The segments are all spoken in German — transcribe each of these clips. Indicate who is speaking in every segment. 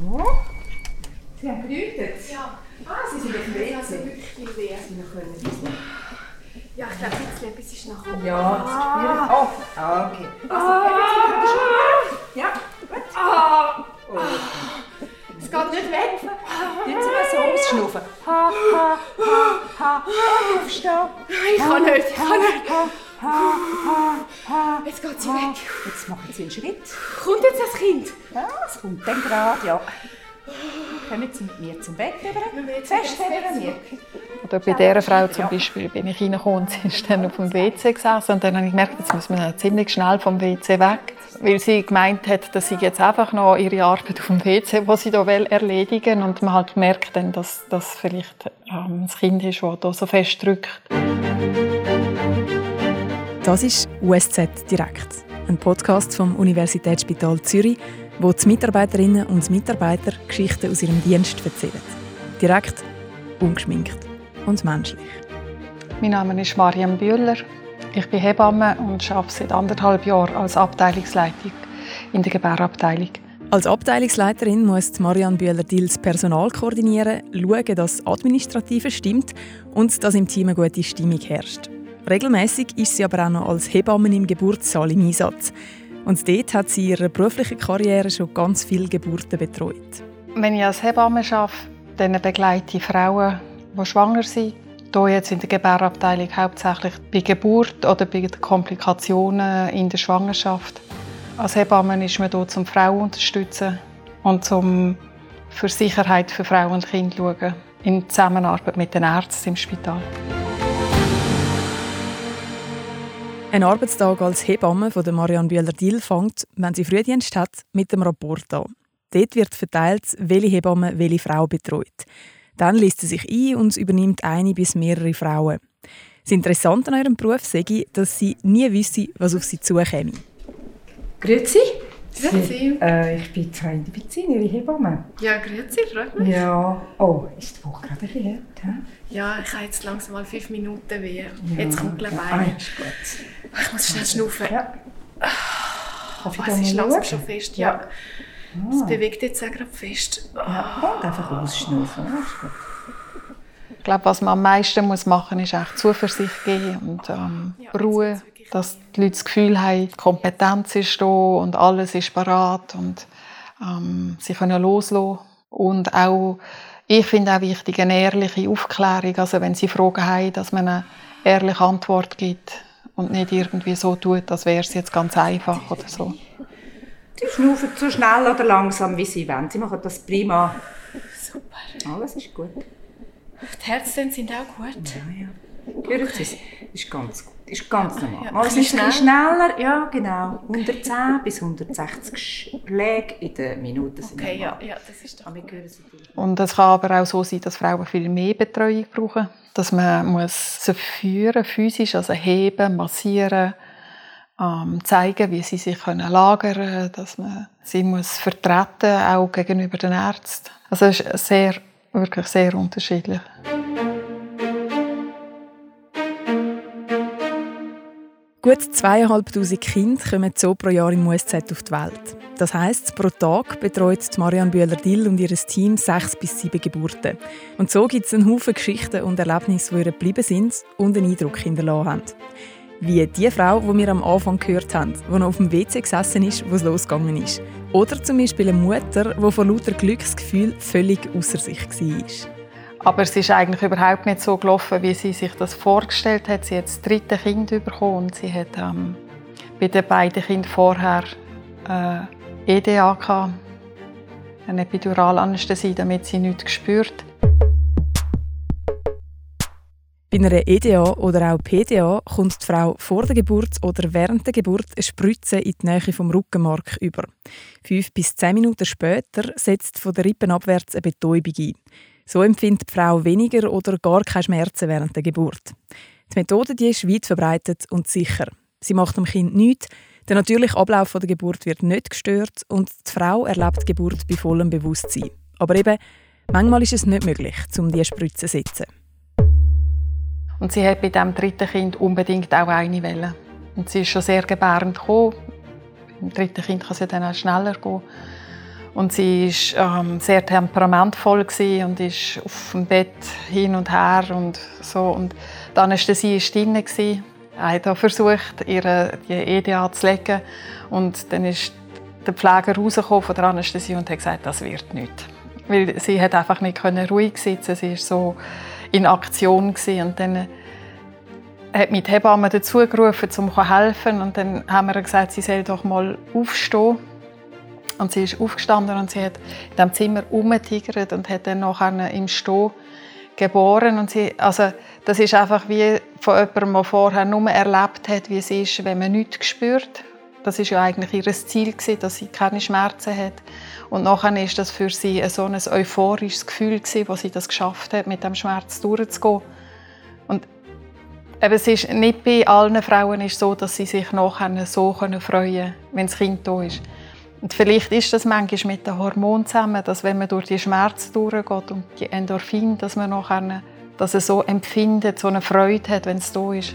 Speaker 1: So. Sie haben geläutet?
Speaker 2: Ja.
Speaker 1: Ah, Sie sind auf dem
Speaker 2: Ich also
Speaker 1: WC.
Speaker 2: wirklich viel weh.
Speaker 1: Sie können wissen.
Speaker 2: Ja, ich glaube, jetzt etwas ist nach oben.
Speaker 1: Ja, das spüren. Oh, ah, okay. Also, ja, gut. Oh.
Speaker 2: Es geht nicht weg.
Speaker 1: Tun Sie mal so ausschnaufen. Ha, ha, ha, ha. Aufstehen.
Speaker 2: Ich kann nicht, ich kann nicht.
Speaker 1: Ha, ha, ha.
Speaker 2: Jetzt geht sie weg.
Speaker 1: Jetzt machen Sie einen Schritt.
Speaker 2: Kommt jetzt das Kind?
Speaker 1: Ja, es kommt dann gerade, ja. Kommen Sie mit mir zum Bett rüber. Festheben wir.
Speaker 3: Oder bei dieser Frau zum Beispiel bin ich reingekommen und sie ist dann auf dem WC gesessen und dann habe ich gemerkt, jetzt müssen wir ziemlich schnell vom WC weg, weil sie gemeint hat, dass sie jetzt einfach noch ihre Arbeit auf dem WC, die sie da will, erledigen und man halt merkt dann, dass das vielleicht ähm, das Kind ist, das da so fest drückt.
Speaker 4: Das ist USZ Direkt, ein Podcast vom Universitätsspital Zürich, wo die Mitarbeiterinnen und Mitarbeiter Geschichten aus ihrem Dienst erzählen. Direkt, ungeschminkt und menschlich.
Speaker 3: Mein Name ist Mariam Bühler. Ich bin Hebamme und arbeite seit anderthalb Jahren als Abteilungsleitung in der Gebärabteilung.
Speaker 4: Als Abteilungsleiterin muss Marianne Bühler-Dill das Personal koordinieren, schauen, dass das Administrative stimmt und dass im Team eine gute Stimmung herrscht. Regelmäßig ist sie aber auch noch als Hebamme im Geburtssaal im Einsatz. Und dort hat sie in ihrer beruflichen Karriere schon ganz viele Geburten betreut.
Speaker 3: Wenn ich als Hebamme arbeite, dann begleite ich Frauen, die schwanger sind. Hier jetzt in der Gebärabteilung hauptsächlich bei Geburt oder bei den Komplikationen in der Schwangerschaft. Als Hebamme ist man hier, um Frauen zu unterstützen und um für Sicherheit für Frauen und Kinder zu schauen, in Zusammenarbeit mit den Ärzten im Spital.
Speaker 4: Ein Arbeitstag als Hebamme von Marianne Bühler-Dill fängt, wenn sie Frühdienst hat, mit dem Rapport an. Dort wird verteilt, welche Hebamme welche Frau betreut. Dann liest sie sich ein und übernimmt eine bis mehrere Frauen. Das Interessante an ihrem Beruf sei, dass sie nie wisse, was auf sie zukäme.
Speaker 1: Grüezi.
Speaker 2: Grüezi.
Speaker 1: Äh, ich bin Frau Indivizin, Ihre Hebamme.
Speaker 2: Ja, grüezi, freut mich.
Speaker 1: Ja. Oh, ist die Woche gerade ein bisschen hart?
Speaker 2: Ja, ich habe jetzt langsam mal fünf Minuten weh.
Speaker 1: Ja.
Speaker 2: Jetzt kommt gleich
Speaker 1: Ah,
Speaker 2: eine.
Speaker 1: ist gut.
Speaker 2: Ich muss schnell schnaufen.
Speaker 1: Ja.
Speaker 2: Oh,
Speaker 1: ich
Speaker 2: es ist langsam schon fest,
Speaker 1: Ja.
Speaker 2: ja. Es bewegt jetzt auch gerade fest.
Speaker 1: Ja, und einfach ausschnaufen. ja.
Speaker 3: Ich glaube, was man am meisten muss machen muss, ist echt Zuversicht geben und ähm,
Speaker 2: Ja,
Speaker 3: Ruhe, dass die Leute das Gefühl haben, die Kompetenz ist da und alles ist parat und ähm, sie können loslassen. Und auch, ich finde auch wichtig, eine ehrliche Aufklärung, also wenn sie Fragen haben, dass man eine ehrliche Antwort gibt und nicht irgendwie so tut, als wäre es jetzt ganz einfach oder so.
Speaker 1: Sie schnaufen so schnell oder langsam, wie Sie wollen. Sie machen das prima.
Speaker 2: Super.
Speaker 1: Alles ist gut.
Speaker 2: Die Herzen sind auch gut.
Speaker 1: Ja, ja. Hören Sie es? Ist ganz gut. Ist ganz normal.
Speaker 2: ja.
Speaker 1: Mal ist es ein
Speaker 2: bisschen
Speaker 1: bisschen schneller. Ja, genau. 110 bis 160 Schläge in der Minute sind
Speaker 2: Okay, ja,
Speaker 1: normal.
Speaker 2: ja, das ist doch.
Speaker 3: Und es kann aber auch so sein, dass Frauen viel mehr Betreuung brauchen. Dass man muss sie führen, physisch, also heben, massieren, ähm, zeigen, wie sie sich können lagern dass man sie muss vertreten, auch gegenüber den Ärzten. Also es ist sehr, wirklich sehr unterschiedlich.
Speaker 4: Gut zweieinhalbtausend Kinder kommen so pro Jahr im USZ auf die Welt. Das heisst, pro Tag betreut Marianne Bühler-Dill und ihr Team sechs bis sieben Geburten. Und so gibt es einen Haufen Geschichten und Erlebnisse, die ihr geblieben sind und einen Eindruck hinterlassen haben. Wie die Frau, die wir am Anfang gehört haben, die noch auf dem WC gesessen ist, wo es losgegangen ist. Oder zum Beispiel eine Mutter, die vor lauter Glücksgefühl völlig außer sich war.
Speaker 3: Aber es ist eigentlich überhaupt nicht so gelaufen, wie sie sich das vorgestellt hat. Sie hat das dritte Kind bekommen und sie hat ähm, bei den beiden Kindern vorher äh, EDA gehabt, eine Epiduralanästhesie, damit sie nichts spürt.
Speaker 4: Bei einer EDA oder auch PDA kommt die Frau vor der Geburt oder während der Geburt eine Spritze in die Nähe vom Rückenmark über. Fünf bis zehn Minuten später setzt von der Rippen abwärts eine Betäubung ein. So empfindet die Frau weniger oder gar keine Schmerzen während der Geburt. Die Methode die ist weit verbreitet und sicher. Sie macht dem Kind nichts, der natürliche Ablauf der Geburt wird nicht gestört und die Frau erlebt die Geburt bei vollem Bewusstsein. Aber eben, manchmal ist es nicht möglich, um diese Spritze zu setzen.
Speaker 3: Und sie hat bei diesem dritten Kind unbedingt auch eine Welle. Und sie ist schon sehr gebärend gekommen. Beim dritten Kind kann sie dann auch schneller gehen. Und sie war ähm, sehr temperamentvoll und ist auf dem Bett hin und her und so. Und die Anästhesie war drin. Er hat versucht, ihr die EDA zu legen. Und dann ist der Pfleger rausgekommen von der Anästhesie und hat gesagt, das wird nicht. Weil sie hat einfach nicht ruhig sitzen Sie war so in Aktion. Und dann hat mich die Hebamme dazu gerufen, um zu helfen. Und dann haben wir gesagt, sie soll doch mal aufstehen. Und sie ist aufgestanden und sie hat in diesem Zimmer umgetigert und hat dann nachher im Stehen geboren. Und sie, also, das ist einfach wie von jemandem, der vorher nur erlebt hat, wie es ist, wenn man nichts spürt. Das ist ja eigentlich ihr Ziel, dass sie keine Schmerzen hat. Und nachher ist das für sie so ein euphorisches Gefühl, wo sie das geschafft hat, mit dem Schmerz durchzugehen. Und Eben, es ist nicht bei allen Frauen ist so, dass sie sich nachher so freuen können, wenn das Kind da ist. Und vielleicht ist das manchmal mit den Hormonen zusammen, dass wenn man durch die Schmerzen durchgeht und die Endorphine, dass man nachher dass er so empfindet, so eine Freude hat, wenn es da ist.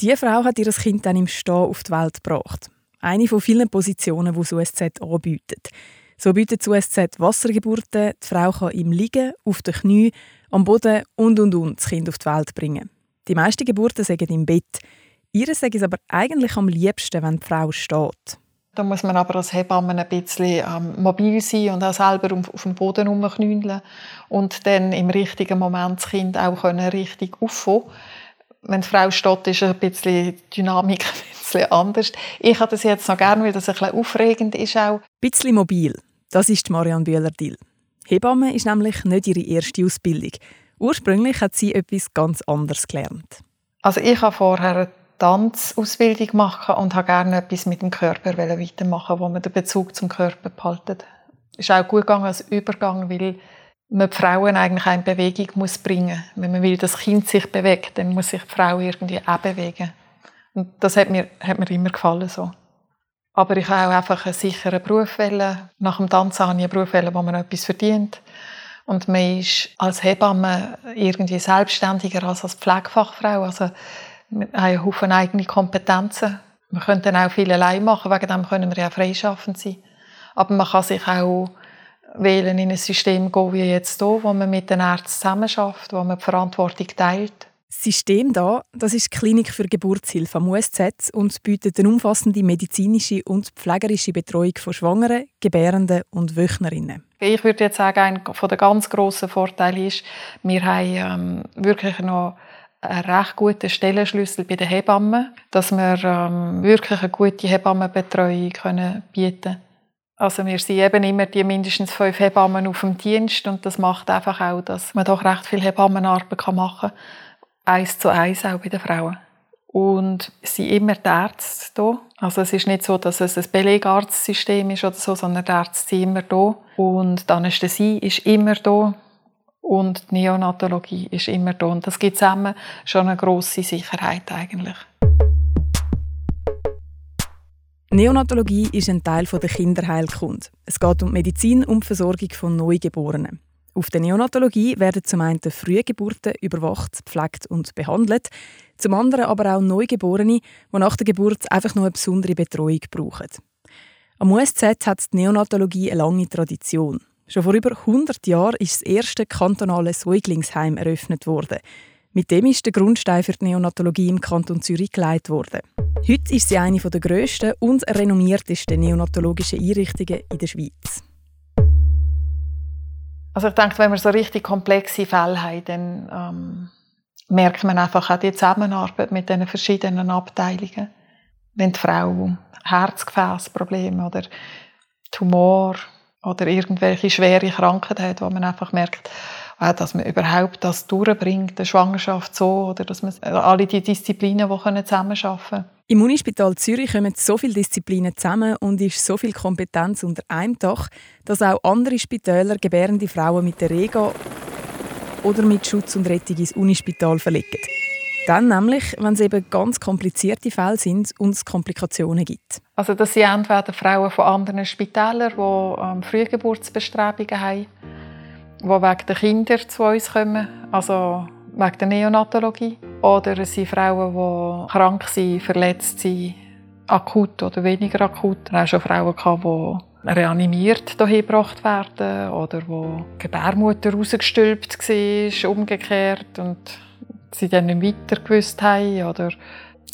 Speaker 4: Diese Frau hat ihr Kind dann im Stehen auf die Welt gebracht. Eine von vielen Positionen, die das USZ anbietet. So bietet das USZ Wassergeburten. Die Frau kann im Liegen, auf den Knie, am Boden und und und das Kind auf die Welt bringen. Die meisten Geburten sagen im Bett. Ihre sagen es aber eigentlich am liebsten, wenn die Frau steht.
Speaker 3: Da muss man aber als Hebamme ein bisschen ähm, mobil sein und auch selber auf dem Boden rumknüllen und dann im richtigen Moment das Kind auch können richtig auffangen Wenn die Frau steht, ist ein bisschen die Dynamik ein bisschen anders. Ich habe das jetzt noch gerne, weil das ein bisschen aufregend ist auch. Ein
Speaker 4: bisschen mobil, das ist Marianne Bühler-Dill. Hebamme ist nämlich nicht ihre erste Ausbildung. Ursprünglich hat sie etwas ganz anderes gelernt.
Speaker 3: Also ich habe vorher Tanzausbildung gemacht und habe gerne etwas mit dem Körper weitermachen, wo man den Bezug zum Körper behaltet. Ist auch gut gegangen als Übergang, weil man die Frauen eigentlich in Bewegung muss bringen muss. Wenn man will, dass das Kind sich bewegt, dann muss sich die Frau irgendwie auch bewegen. Und das hat mir, hat mir immer gefallen so. Aber ich wollte auch einfach einen sicheren Beruf wählen. Nach dem Tanzen habe ich einen Beruf wählen, wo man etwas verdient. Und man ist als Hebamme irgendwie selbstständiger als als Pflegefachfrau. Also, wir haben einen Haufen eigene Kompetenzen. Wir können dann auch viel allein machen, wegen dem können wir ja freischaffend sein. Aber man kann sich auch wählen in ein System gehen wie jetzt hier, wo man mit den Ärzten zusammenarbeitet, wo man die Verantwortung teilt.
Speaker 4: Das System da, das ist die Klinik für Geburtshilfe am USZ und bietet eine umfassende medizinische und pflegerische Betreuung von Schwangeren, Gebärenden und Wöchnerinnen.
Speaker 3: Ich würde jetzt sagen, ein von den ganz grossen Vorteilen ist, wir haben ähm, wirklich noch einen recht guten Stellenschlüssel bei den Hebammen, dass wir ähm, wirklich eine gute Hebammenbetreuung können bieten können. Also wir sind eben immer die mindestens fünf Hebammen auf dem Dienst und das macht einfach auch, dass man doch recht viel Hebammenarbeit machen kann eins zu eins auch bei den Frauen. Und es sind immer die Ärzte da. Also es ist nicht so, dass es ein Belegarztsystem ist oder so, sondern die Ärzte sind immer da. Und die Anästhesie ist immer da. Und die Neonatologie ist immer da. Und das gibt zusammen schon eine grosse Sicherheit eigentlich.
Speaker 4: Neonatologie ist ein Teil der Kinderheilkunde. Es geht um Medizin und die Versorgung von Neugeborenen. Auf der Neonatologie werden zum einen Frühgeburten überwacht, gepflegt und behandelt, zum anderen aber auch Neugeborene, die nach der Geburt einfach noch eine besondere Betreuung brauchen. Am USZ hat die Neonatologie eine lange Tradition. Schon vor über 100 Jahren ist das erste kantonale Säuglingsheim eröffnet worden. Mit dem ist der Grundstein für die Neonatologie im Kanton Zürich geleitet worden. Heute ist sie eine der grössten und renommiertesten neonatologischen Einrichtungen in der Schweiz.
Speaker 3: Also ich denke, wenn wir so richtig komplexe Fälle haben, dann ähm, merkt man einfach auch die Zusammenarbeit mit den verschiedenen Abteilungen. Wenn die Frau Herzgefäßprobleme oder Tumor oder irgendwelche schwere Krankheiten hat, wo man einfach merkt, auch, dass man überhaupt das durchbringt, die Schwangerschaft so, oder dass man alle die Disziplinen, die zusammenarbeiten können.
Speaker 4: Im Unispital Zürich kommen so viele Disziplinen zusammen und ist so viel Kompetenz unter einem Dach, dass auch andere Spitäler gebärende Frauen mit der Rega oder mit Schutz und Rettung ins Unispital verlegen. Dann nämlich, wenn es eben ganz komplizierte Fälle sind und es Komplikationen gibt.
Speaker 3: Also das sind entweder Frauen von anderen Spitälern, die ähm, Frühgeburtsbestrebungen haben die wegen der Kinder zu uns kommen, also wegen der Neonatologie. Oder es sind Frauen, die krank sind, verletzt sind, akut oder weniger akut. Hatte auch schon Frauen, die reanimiert hierher gebracht werden oder wo die Gebärmutter rausgestülpt war, umgekehrt und sie dann nicht weiter gewusst haben oder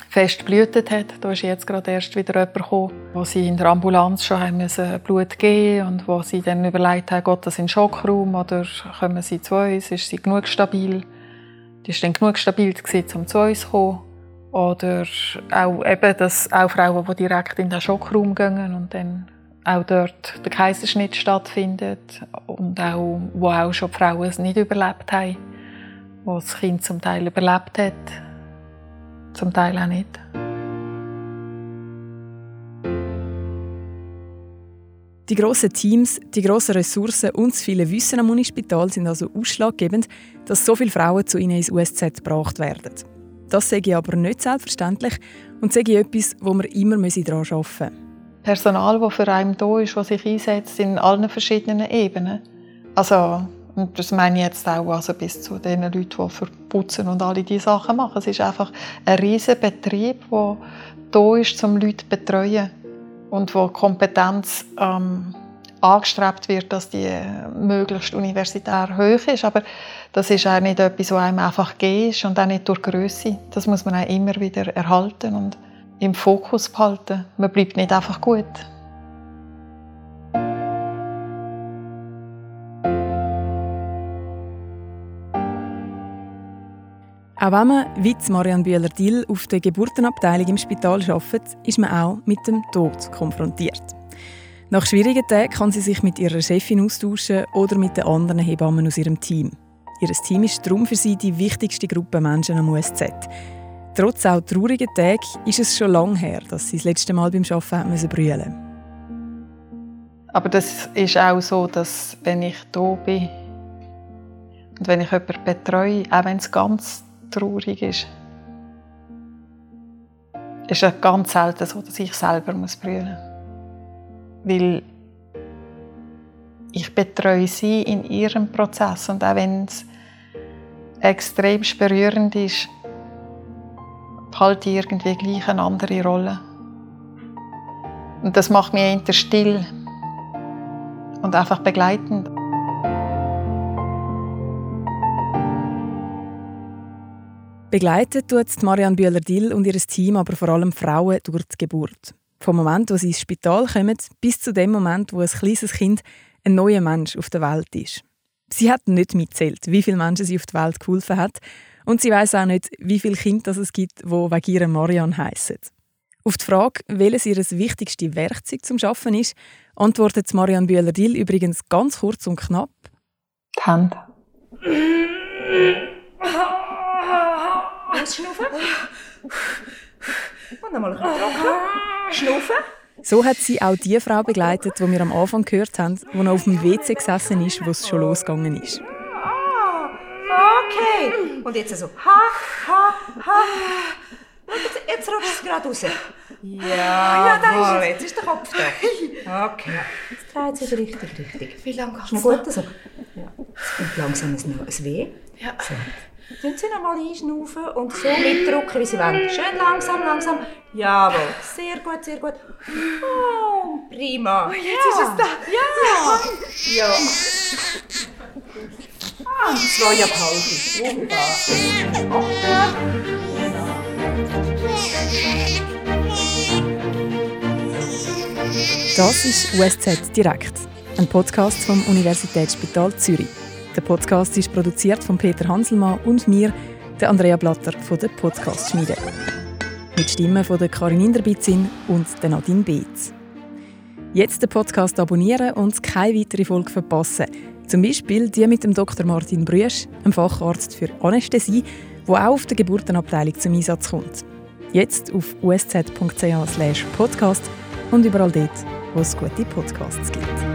Speaker 3: fest blutet hat. Da ist jetzt gerade erst wieder jemand gekommen, wo sie in der Ambulanz schon haben müssen Blut geben und wo sie dann überlegt haben, geht das in den Schockraum oder kommen sie zu uns, ist sie genug stabil. Die ist dann genug stabil, um zu uns zu kommen. Oder auch eben, dass auch Frauen, die direkt in den Schockraum gehen und dann auch dort der Kaiserschnitt stattfindet und auch, wo auch schon Frauen es nicht überlebt haben, wo das Kind zum Teil überlebt hat, zum Teil auch nicht.
Speaker 4: Die grossen Teams, die grossen Ressourcen und das viele Wissen am Unispital sind also ausschlaggebend, dass so viele Frauen zu ihnen ins USZ gebracht werden. Das sage ich aber nicht selbstverständlich und sage ich etwas, wo wir immer daran arbeiten müssen.
Speaker 3: Personal, das für einen da ist, das sich einsetzt in allen verschiedenen Ebenen. Also, und das meine ich jetzt auch also bis zu den Leuten, die für Putzen und alle diese Sachen machen. Es ist einfach ein riesiger Betrieb, der da ist, um Leute zu betreuen und wo Kompetenz ähm, angestrebt wird, dass die möglichst universitär hoch ist. Aber das ist auch nicht etwas, was einem einfach geht und auch nicht durch Größe. Das muss man auch immer wieder erhalten und im Fokus behalten. Man bleibt nicht einfach gut.
Speaker 4: Auch wenn man, wie Marianne Bühler-Dill, auf der Geburtenabteilung im Spital arbeitet, ist man auch mit dem Tod konfrontiert. Nach schwierigen Tagen kann sie sich mit ihrer Chefin austauschen oder mit den anderen Hebammen aus ihrem Team. Ihr Team ist darum für sie die wichtigste Gruppe Menschen am USZ. Trotz auch traurigen Tagen ist es schon lange her, dass sie das letzte Mal beim Arbeiten brüllen
Speaker 3: Aber das ist auch so, dass wenn ich hier bin und wenn ich jemanden betreue, auch wenn es ganz traurig ist, ist es ganz selten so, dass ich selber muss brüllen muss. Weil ich betreue sie in ihrem Prozess und auch wenn es extrem berührend ist, halte ich irgendwie gleich eine andere Rolle. Und das macht mich eher still und einfach begleitend.
Speaker 4: Begleitet tut Marianne Bühler-Dill und ihr Team aber vor allem Frauen durch die Geburt. Vom Moment, wo sie ins Spital kommen, bis zu dem Moment, wo ein kleines Kind ein neuer Mensch auf der Welt ist. Sie hat nicht mitzählt, wie viele Menschen sie auf die Welt geholfen hat. Und sie weiß auch nicht, wie viele Kinder es gibt, die wegen ihrer Marianne heissen. Auf die Frage, welches ihr wichtigste Werkzeug zum Arbeiten ist, antwortet Marianne Bühler-Dill übrigens ganz kurz und knapp.
Speaker 3: Die Hände.
Speaker 1: Ausschnaufen. Und nochmal ein bisschen trocken. Schnaufen.
Speaker 4: So hat sie auch die Frau begleitet, die wir am Anfang gehört haben, die noch auf dem WC gesessen ist, wo es schon losgegangen ist.
Speaker 1: Ah, okay. Und jetzt so. Ha, ha, ha. Jetzt, jetzt rutscht es gerade raus. Ja, ja da ist es. Jetzt ist der Kopf da. Okay. Jetzt dreht es wieder richtig, richtig.
Speaker 2: Wie lange
Speaker 1: Ist noch gut so? Ja. Es kommt langsam ein, ein Weh.
Speaker 2: Ja.
Speaker 1: So. Tun Sie noch mal einschnaufen und so mitdrücken, wie Sie wollen. Schön langsam, langsam. Jawohl. Sehr gut, sehr gut. Oh, prima.
Speaker 2: Oh, jetzt ist es da.
Speaker 1: Ja. Ja. Ah, zweieinhalb. Wunderbar.
Speaker 4: Das ist USZ Direkt, ein Podcast vom Universitätsspital Zürich. Der Podcast ist produziert von Peter Hanselmann und mir, der Andrea Blatter von der Podcast Schmiede. Mit Stimmen von der Karin Inderbitzin und der Nadine Beetz. Jetzt den Podcast abonnieren und keine weitere Folge verpassen. Zum Beispiel die mit dem Dr. Martin Brüsch, einem Facharzt für Anästhesie, der auch auf der Geburtenabteilung zum Einsatz kommt. Jetzt auf usz.ch/podcast und überall dort, wo es gute Podcasts gibt.